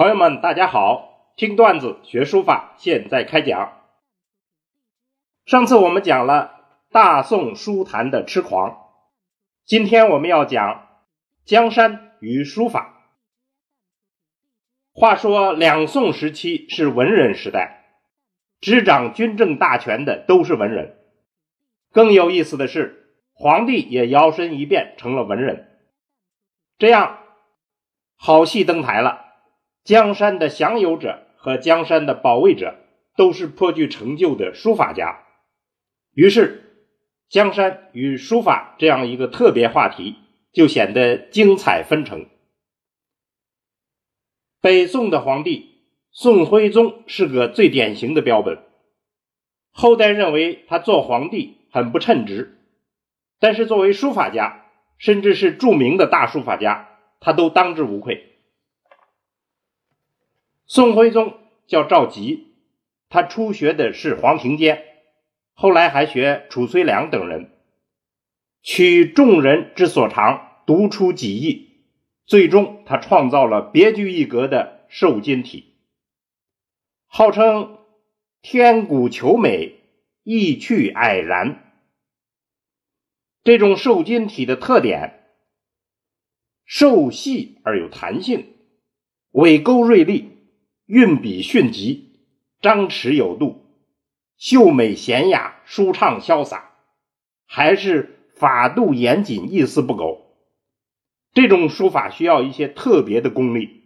朋友们，大家好！听段子学书法，现在开讲。上次我们讲了大宋书坛的痴狂，今天我们要讲江山与书法。话说两宋时期是文人时代，执掌军政大权的都是文人。更有意思的是，皇帝也摇身一变成了文人，这样好戏登台了。江山的享有者和江山的保卫者都是颇具成就的书法家，于是江山与书法这样一个特别话题就显得精彩纷呈。北宋的皇帝宋徽宗是个最典型的标本，后代认为他做皇帝很不称职，但是作为书法家，甚至是著名的大书法家，他都当之无愧。宋徽宗叫赵佶，他初学的是黄庭坚，后来还学褚遂良等人，取众人之所长，独出己意，最终他创造了别具一格的瘦金体，号称天古求美，意趣蔼然。这种瘦金体的特点，瘦细而有弹性，尾钩锐利。运笔迅疾，张弛有度，秀美娴雅，舒畅潇洒，还是法度严谨，一丝不苟。这种书法需要一些特别的功力，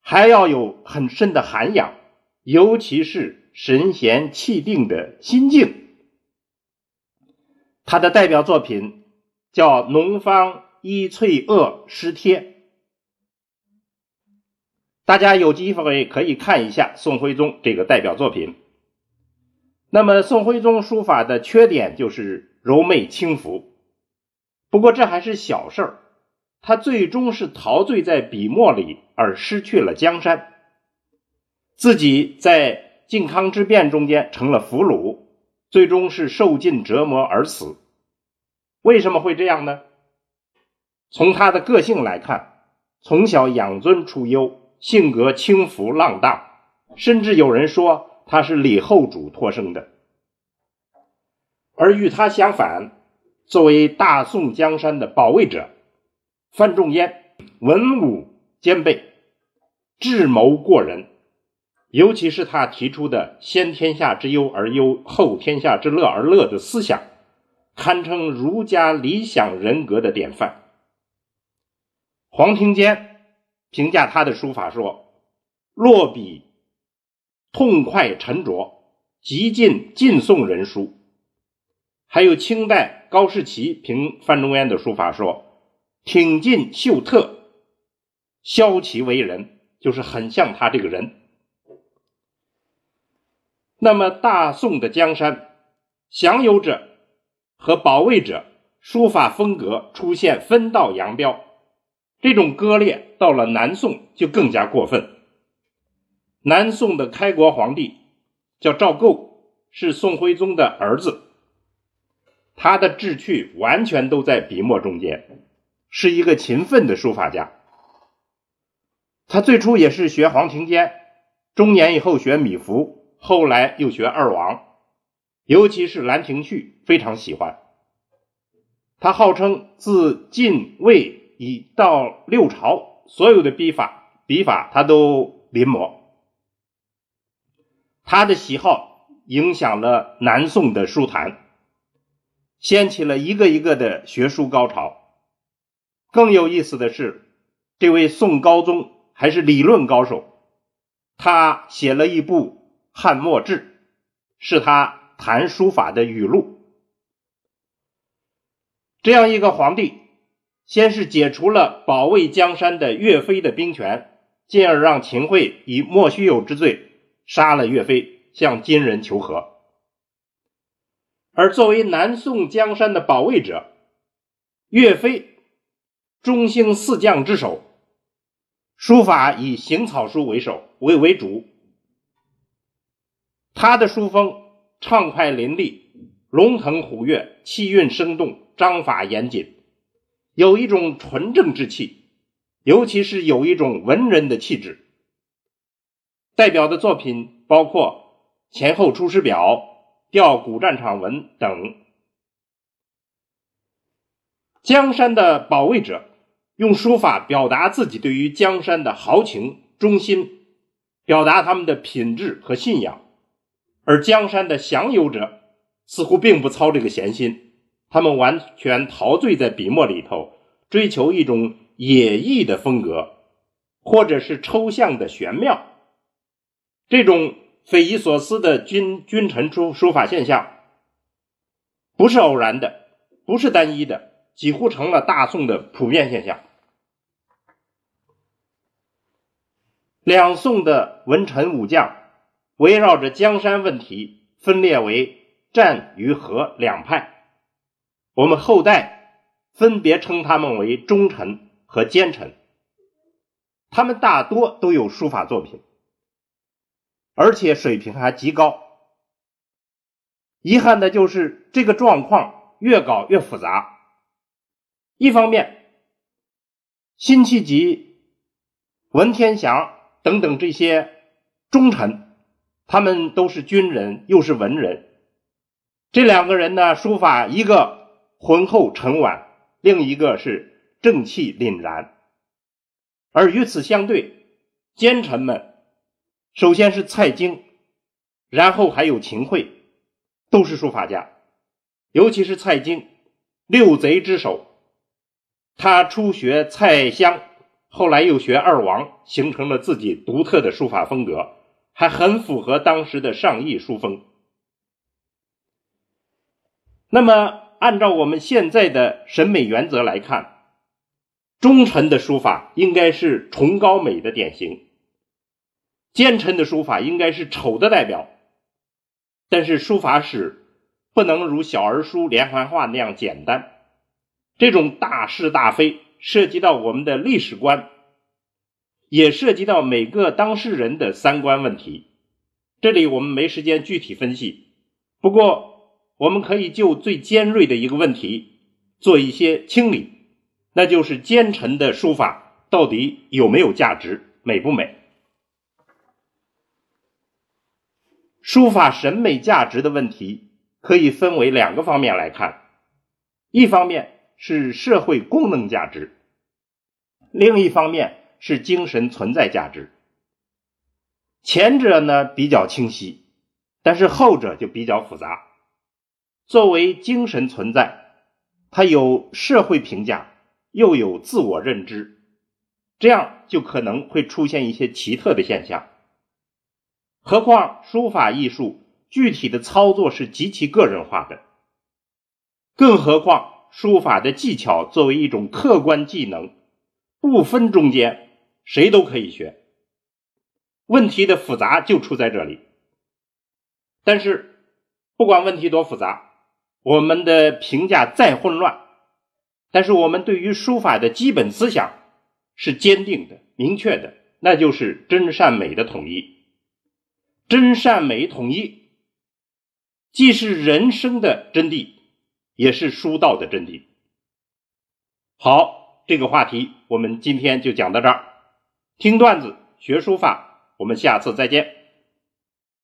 还要有很深的涵养，尤其是神闲气定的心境。他的代表作品叫《农方一翠萼诗帖》。大家有机会可以看一下宋徽宗这个代表作品。那么，宋徽宗书法的缺点就是柔媚轻浮。不过这还是小事儿，他最终是陶醉在笔墨里而失去了江山，自己在靖康之变中间成了俘虏，最终是受尽折磨而死。为什么会这样呢？从他的个性来看，从小养尊处优。性格轻浮浪荡，甚至有人说他是李后主托生的。而与他相反，作为大宋江山的保卫者，范仲淹文武兼备，智谋过人。尤其是他提出的“先天下之忧而忧，后天下之乐而乐”的思想，堪称儒家理想人格的典范。黄庭坚。评价他的书法说：“落笔痛快沉着，极尽晋宋人书。”还有清代高士奇评范仲淹的书法说：“挺进秀特，削其为人，就是很像他这个人。”那么，大宋的江山，享有者和保卫者书法风格出现分道扬镳。这种割裂到了南宋就更加过分。南宋的开国皇帝叫赵构，是宋徽宗的儿子，他的志趣完全都在笔墨中间，是一个勤奋的书法家。他最初也是学黄庭坚，中年以后学米芾，后来又学二王，尤其是《兰亭序》非常喜欢。他号称自晋魏。以到六朝，所有的笔法笔法他都临摹。他的喜好影响了南宋的书坛，掀起了一个一个的学术高潮。更有意思的是，这位宋高宗还是理论高手，他写了一部《汉墨志》，是他谈书法的语录。这样一个皇帝。先是解除了保卫江山的岳飞的兵权，进而让秦桧以莫须有之罪杀了岳飞，向金人求和。而作为南宋江山的保卫者，岳飞中兴四将之首，书法以行草书为首为为主，他的书风畅快淋漓，龙腾虎跃，气韵生动，章法严谨。有一种纯正之气，尤其是有一种文人的气质。代表的作品包括《前后出师表》《吊古战场文》等。江山的保卫者用书法表达自己对于江山的豪情、忠心，表达他们的品质和信仰；而江山的享有者似乎并不操这个闲心，他们完全陶醉在笔墨里头，追求一种野逸的风格，或者是抽象的玄妙。这种匪夷所思的君君臣书书法现象，不是偶然的，不是单一的。几乎成了大宋的普遍现象。两宋的文臣武将围绕着江山问题分裂为战与和两派，我们后代分别称他们为忠臣和奸臣。他们大多都有书法作品，而且水平还极高。遗憾的就是这个状况越搞越复杂。一方面，辛弃疾、文天祥等等这些忠臣，他们都是军人，又是文人。这两个人呢，书法一个浑厚沉稳，另一个是正气凛然。而与此相对，奸臣们首先是蔡京，然后还有秦桧，都是书法家。尤其是蔡京，六贼之首。他初学蔡襄，后来又学二王，形成了自己独特的书法风格，还很符合当时的上意书风。那么，按照我们现在的审美原则来看，忠臣的书法应该是崇高美的典型，奸臣的书法应该是丑的代表。但是，书法史不能如小儿书连环画那样简单。这种大是大非涉及到我们的历史观，也涉及到每个当事人的三观问题。这里我们没时间具体分析，不过我们可以就最尖锐的一个问题做一些清理，那就是奸臣的书法到底有没有价值，美不美？书法审美价值的问题可以分为两个方面来看，一方面。是社会功能价值，另一方面是精神存在价值。前者呢比较清晰，但是后者就比较复杂。作为精神存在，它有社会评价，又有自我认知，这样就可能会出现一些奇特的现象。何况书法艺术具体的操作是极其个人化的，更何况。书法的技巧作为一种客观技能，不分中间，谁都可以学。问题的复杂就出在这里。但是，不管问题多复杂，我们的评价再混乱，但是我们对于书法的基本思想是坚定的、明确的，那就是真善美的统一。真善美统一，既是人生的真谛。也是书道的真谛。好，这个话题我们今天就讲到这儿。听段子学书法，我们下次再见。